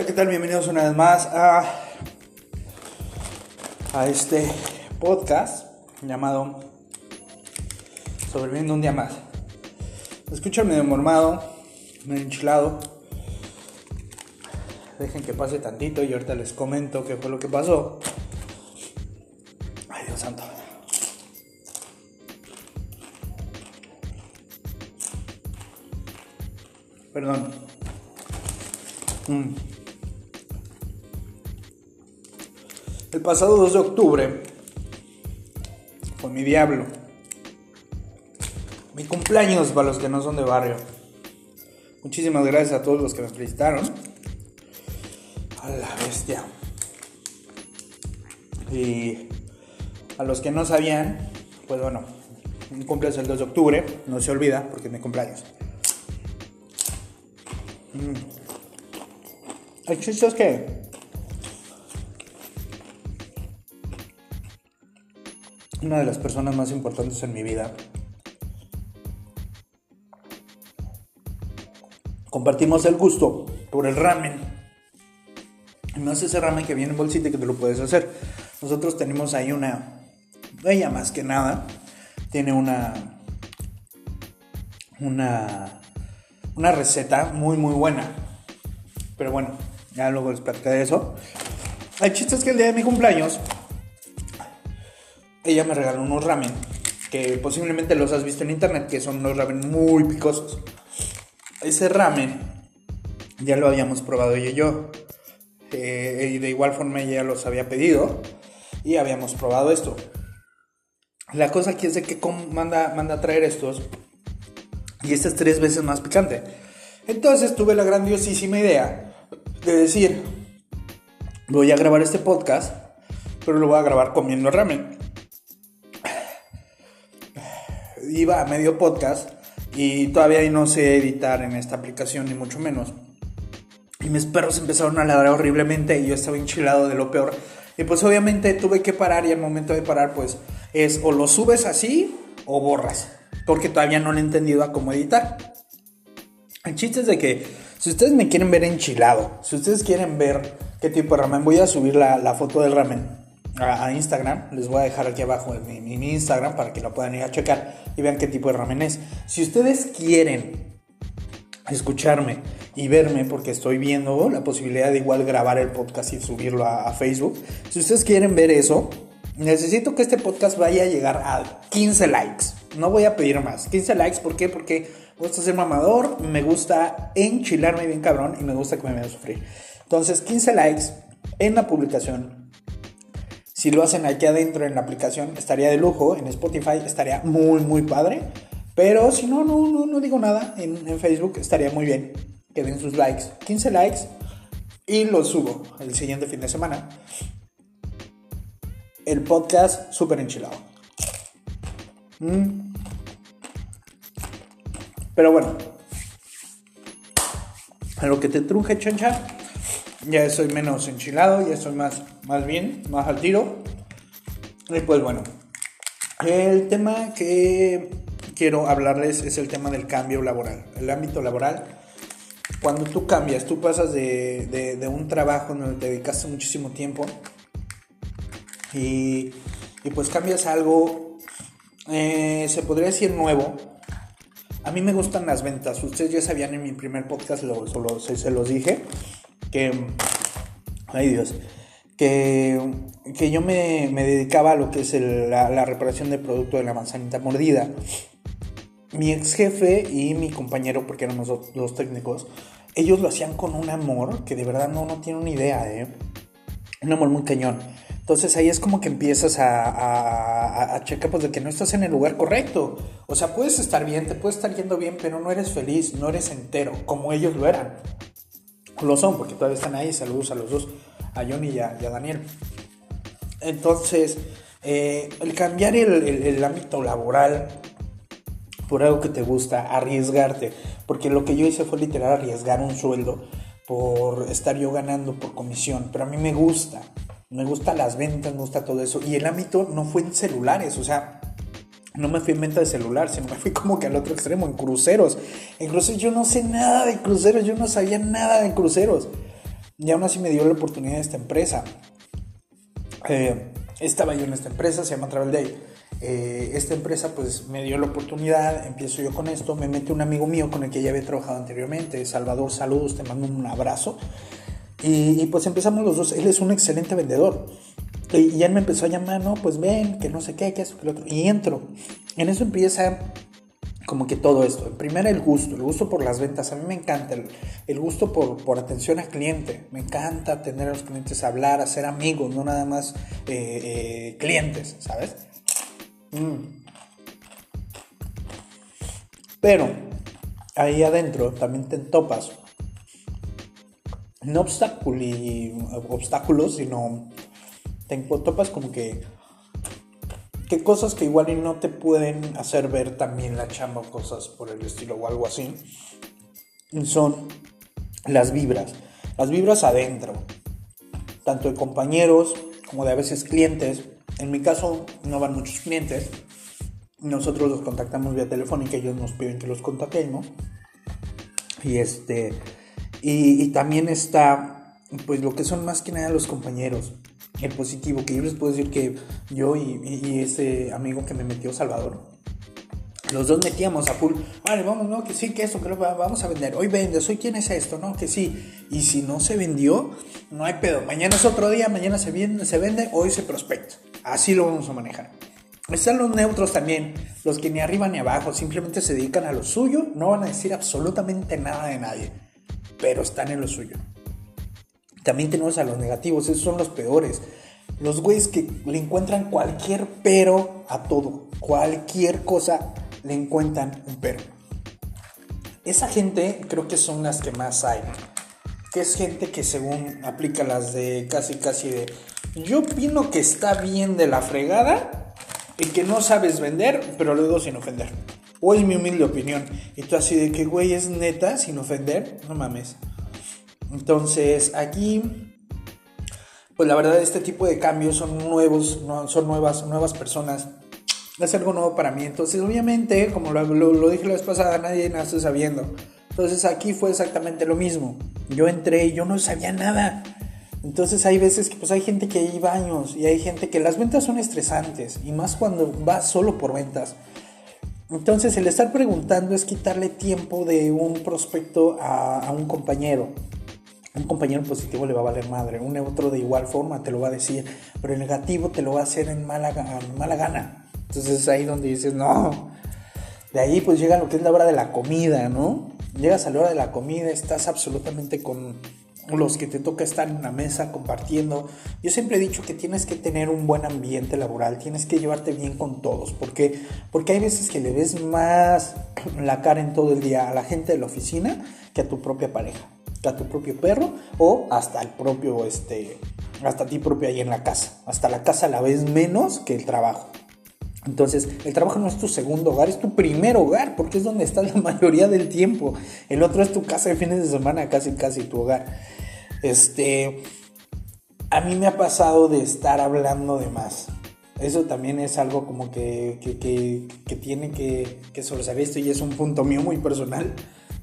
Hola, ¿qué tal? Bienvenidos una vez más a, a este podcast llamado Sobreviviendo un día más. Me escuchan medio mormado, medio enchilado. Dejen que pase tantito y ahorita les comento qué fue lo que pasó. Ay, Dios santo. Perdón. Mm. El pasado 2 de octubre fue mi diablo. Mi cumpleaños para los que no son de barrio. Muchísimas gracias a todos los que me felicitaron. A la bestia. Y a los que no sabían, pues bueno, mi cumpleaños el 2 de octubre, no se olvida porque es mi cumpleaños. Mm. El que una de las personas más importantes en mi vida compartimos el gusto por el ramen. No es ese ramen que viene en bolsita y que te lo puedes hacer. Nosotros tenemos ahí una, ella más que nada, tiene una, una, una receta muy muy buena. Pero bueno, ya luego les de eso. El chiste es que el día de mi cumpleaños, ella me regaló unos ramen, que posiblemente los has visto en internet, que son unos ramen muy picosos. Ese ramen ya lo habíamos probado ella y yo. Eh, y de igual forma ella los había pedido y habíamos probado esto. La cosa aquí es de que manda, manda a traer estos y este es tres veces más picante. Entonces tuve la grandiosísima idea de decir, voy a grabar este podcast, pero lo voy a grabar comiendo ramen. Iba a medio podcast y todavía no sé editar en esta aplicación, ni mucho menos. Y mis perros empezaron a ladrar horriblemente y yo estaba enchilado de lo peor. Y pues obviamente tuve que parar y al momento de parar pues es o lo subes así o borras. Porque todavía no lo he entendido a cómo editar. El chiste es de que si ustedes me quieren ver enchilado, si ustedes quieren ver qué tipo de ramen, voy a subir la, foto del ramen a, Instagram. Les voy a dejar aquí abajo en mi, Instagram para que lo puedan ir a checar y vean qué tipo de ramen es. Si ustedes quieren escucharme y verme porque estoy viendo la posibilidad de igual grabar el podcast y subirlo a, Facebook. Si ustedes quieren ver eso, necesito que este podcast vaya a llegar a 15 likes. No voy a pedir más. 15 likes, ¿por qué? Porque me gusta ser mamador, me gusta enchilarme bien cabrón y me gusta que me vean sufrir. Entonces, 15 likes en la publicación. Si lo hacen aquí adentro en la aplicación, estaría de lujo. En Spotify estaría muy, muy padre. Pero si no, no, no, digo nada en, en, Facebook, estaría muy bien que den sus likes. 15 likes y lo subo el siguiente fin de semana. El podcast súper enchilado. Mm. Pero bueno, a lo que te truje, chancha, ya estoy menos enchilado, ya estoy más, más bien, más al tiro. Y pues bueno, el tema que quiero hablarles es el tema del cambio laboral. El ámbito laboral, cuando tú cambias, tú pasas de, un trabajo en donde te dedicaste muchísimo tiempo y, pues cambias algo, eh, se podría decir nuevo. A mí me gustan las ventas. Ustedes ya sabían en mi primer podcast, lo, se, los dije, que... Ay Dios que, que, yo me, dedicaba a lo que es la, reparación del producto de la manzanita mordida mi ex jefe y mi compañero, porque éramos los técnicos, ellos lo hacían con un amor que de verdad no, no tiene una idea, ¿eh? Un amor muy cañón. Entonces ahí es como que empiezas a, a, a, checar pues de que no estás en el lugar correcto. O sea, puedes estar bien, te puedes estar yendo bien, pero no eres feliz, no eres entero, como ellos lo eran. Lo son, porque todavía están ahí. Saludos a los dos, a Johnny y a, Daniel. Entonces, eh, el cambiar el, el ámbito laboral por algo que te gusta, arriesgarte. Porque lo que yo hice fue literal arriesgar un sueldo por estar yo ganando por comisión. Pero a mí me gusta, me gusta las ventas, me gusta todo eso. Y el ámbito no fue en celulares, o sea, no me fui en venta de celular, sino me fui como que al otro extremo, en cruceros. En cruceros yo no sé nada de cruceros, yo no sabía nada de cruceros. Y aún así me dio la oportunidad de esta empresa. Eh, estaba yo en esta empresa, se llama Travel Day. Eh, esta empresa pues me dio la oportunidad, empiezo yo con esto, me mete un amigo mío con el que ya había trabajado anteriormente, Salvador, saludos, te mando un abrazo. Y, pues empezamos los dos, él es un excelente vendedor. Y, él me empezó a llamar, no, pues ven, que no sé qué, que eso, que lo otro. Y entro. En eso empieza como que todo esto. Primero el gusto, el gusto por las ventas. A mí me encanta el, gusto por, por, atención al cliente. Me encanta tener a los clientes, hablar, hacer amigos, no nada más eh, eh, clientes, ¿sabes? Mm. Pero ahí adentro también te topas. No obstáculos, sino te topas como que que cosas que igual y no te pueden hacer ver también la chamba o cosas por el estilo o algo así, son las vibras. Las vibras adentro, tanto de compañeros como de a veces clientes. En mi caso no van muchos clientes. Nosotros los contactamos vía telefónica, ellos nos piden que los contactemos. Y este y, y también está pues lo que son más que nada los compañeros el positivo, que yo les puedo decir que yo y, ese amigo que me metió, Salvador, los dos metíamos a full, vale, vamos, no, que sí, que esto, que vamos a vender, hoy vendes, hoy quién es esto, no, que sí, y si no se vendió, no hay pedo, mañana es otro día, mañana se vende, se vende hoy se prospecta, así lo vamos a manejar. Están los neutros también, los que ni arriba ni abajo, simplemente se dedican a lo suyo, no van a decir absolutamente nada de nadie, pero están en lo suyo. También tenemos a los negativos, esos son los peores. Los güeyes que le encuentran cualquier pero a todo, cualquier cosa le encuentran un pero. Esa gente creo que son las que más hay. Que es gente que según aplica las de casi casi de yo opino que está bien de la fregada y que no sabes vender, pero luego sin ofender. O es mi humilde opinión. Y tú así de que güey es neta sin ofender, no mames. Entonces aquí, pues la verdad este tipo de cambios son nuevos, son nuevas, nuevas personas. Es algo nuevo para mí. Entonces obviamente, como lo, dije la vez pasada, nadie nace sabiendo. Entonces aquí fue exactamente lo mismo. Yo entré y yo no sabía nada. Entonces hay veces que pues hay gente que hay baños y hay gente que las ventas son estresantes y más cuando vas solo por ventas. Entonces el estar preguntando es quitarle tiempo de un prospecto a un compañero un compañero positivo le va a valer madre, un neutro de igual forma te lo va a decir, pero el negativo te lo va a hacer en mala, mala gana. Entonces es ahí donde dices, no. De ahí pues llega lo que es la hora de la comida, ¿no? Llegas a la hora de la comida, estás absolutamente con los que te toca estar en una mesa compartiendo. Yo siempre he dicho que tienes que tener un buen ambiente laboral, tienes que llevarte bien con todos, porque porque hay veces que le ves más la cara en todo el día a la gente de la oficina que a tu propia pareja a tu propio perro o hasta el propio, este, hasta ti propio ahí en la casa. Hasta la casa la ves menos que el trabajo. Entonces, el trabajo no es tu segundo hogar, es tu primer hogar, porque es donde estás la mayoría del tiempo. El otro es tu casa de fines de semana, casi, casi tu hogar. Este, a mí me ha pasado de estar hablando de más. Eso también es algo como que, que, que, tiene que, que sobresalir esto y es un punto mío muy personal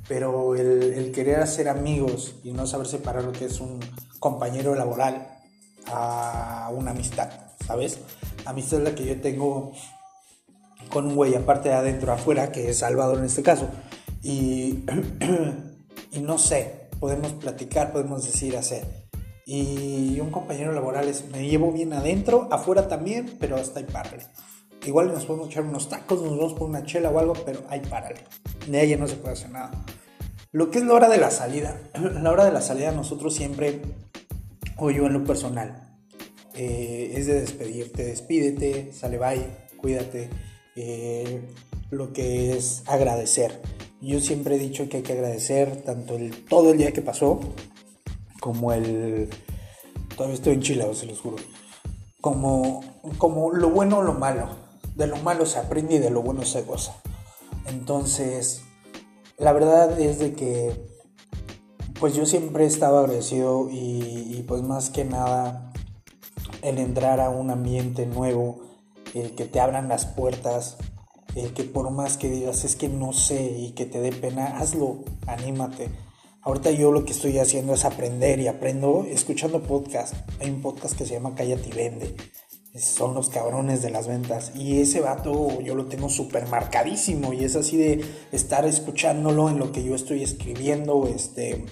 pero el, querer hacer amigos y no saber separar lo que es un compañero laboral a una amistad, ¿sabes? Amistad es la que yo tengo con un güey, aparte de adentro, afuera, que es Salvador en este caso. Y, y no sé, podemos platicar, podemos decir, hacer. Y un compañero laboral es, me llevo bien adentro, afuera también, pero hasta ahí párale. Igual nos podemos echar unos tacos, nos vamos por una chela o algo, pero ahí párale. De ahí no se puede hacer nada. Lo que es la hora de la salida. La hora de la salida nosotros siempre, o yo en lo personal, eh, es de despedirte. Despídete, sale bye, cuídate. Eh, lo que es agradecer. Yo siempre he dicho que hay que agradecer tanto el, todo el día que pasó como el... Todavía estoy enchilado, se los juro. Como, como lo bueno o lo malo. De lo malo se aprende y de lo bueno se goza. Entonces, la verdad es de que pues yo siempre he estado agradecido y, pues más que nada el entrar a un ambiente nuevo, el que te abran las puertas, el que por más que digas es que no sé y que te dé pena, hazlo, anímate. Ahorita yo lo que estoy haciendo es aprender y aprendo escuchando podcast. Hay un podcast que se llama Cállate y Vende. Son los cabrones de las ventas. Y ese vato yo lo tengo súper marcadísimo. Y es así de estar escuchándolo en lo que yo estoy escribiendo. Este,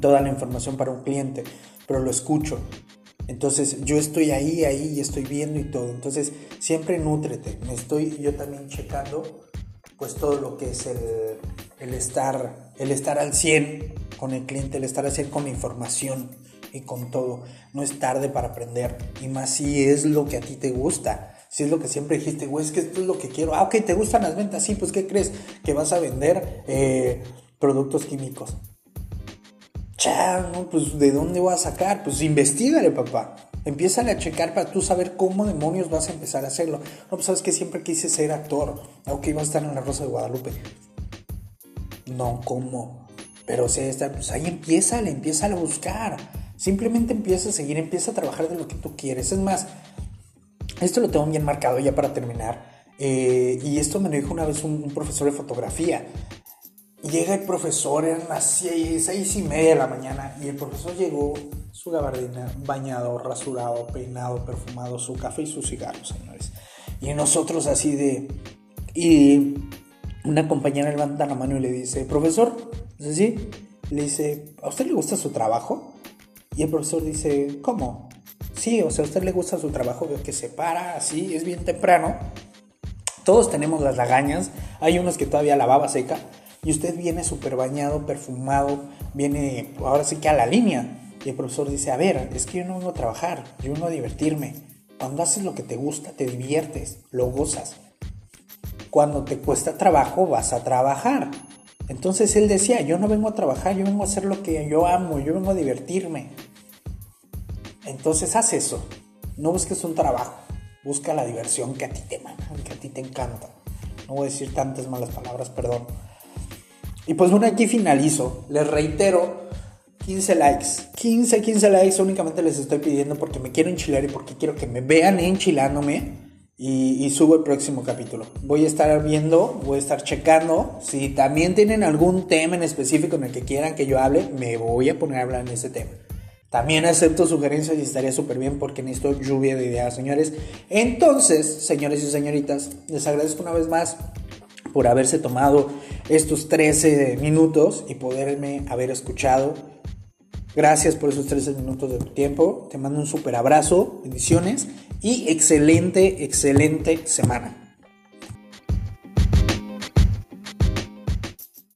toda la información para un cliente. Pero lo escucho. Entonces yo estoy ahí, ahí y estoy viendo y todo. Entonces siempre nútrete. Me estoy yo también checando pues todo lo que es el, estar, el estar al 100 con el cliente, el estar al 100 con la información y con todo. No es tarde para aprender. Y más si es lo que a ti te gusta. Si es lo que siempre dijiste, güey, es que esto es lo que quiero. Ah, ok, ¿te gustan las ventas? Sí, pues ¿qué crees? Que vas a vender eh, productos químicos. Chao. Pues ¿de dónde voy a sacar? Pues investigale, papá. Empieza a checar para tú saber cómo demonios vas a empezar a hacerlo. No, pues sabes que siempre quise ser actor. Aunque iba a estar en la Rosa de Guadalupe. No, ¿cómo? Pero si está, pues ahí empieza, le empieza a buscar. Simplemente empieza a seguir, empieza a trabajar de lo que tú quieres. Es más, esto lo tengo bien marcado ya para terminar. Eh, y esto me lo dijo una vez un, un profesor de fotografía. Llega el profesor, eran las seis, seis y media de la mañana, y el profesor llegó, su gabardina, bañado, rasurado, peinado, perfumado, su café y sus cigarros, señores. Y nosotros así de... Y una compañera levanta la mano y le dice, profesor, dice, sí, le dice, ¿a usted le gusta su trabajo? Y el profesor dice, ¿cómo? Sí, o sea, a usted le gusta su trabajo, veo que se para así, es bien temprano. Todos tenemos las lagañas, hay unos que todavía la baba seca, y usted viene súper bañado, perfumado, viene ahora sí que a la línea. Y el profesor dice, a ver, es que yo no vengo a trabajar, yo vengo a divertirme. Cuando haces lo que te gusta, te diviertes, lo gozas. Cuando te cuesta trabajo, vas a trabajar. Entonces él decía, yo no vengo a trabajar, yo vengo a hacer lo que yo amo, yo vengo a divertirme. Entonces haz eso. No busques un trabajo, busca la diversión que a ti te manda, que a ti te encanta. No voy a decir tantas malas palabras, perdón. Y pues bueno, aquí finalizo. Les reitero, 15 likes. 15, 15 likes únicamente les estoy pidiendo porque me quiero enchilar y porque quiero que me vean enchilándome. Y, subo el próximo capítulo. Voy a estar viendo, voy a estar checando. Si también tienen algún tema en específico en el que quieran que yo hable, me voy a poner a hablar en ese tema. También acepto sugerencias y estaría súper bien porque necesito lluvia de ideas, señores. Entonces, señores y señoritas, les agradezco una vez más por haberse tomado estos 13 minutos y poderme haber escuchado. Gracias por esos 13 minutos de tu tiempo. Te mando un súper abrazo, bendiciones y excelente, excelente semana.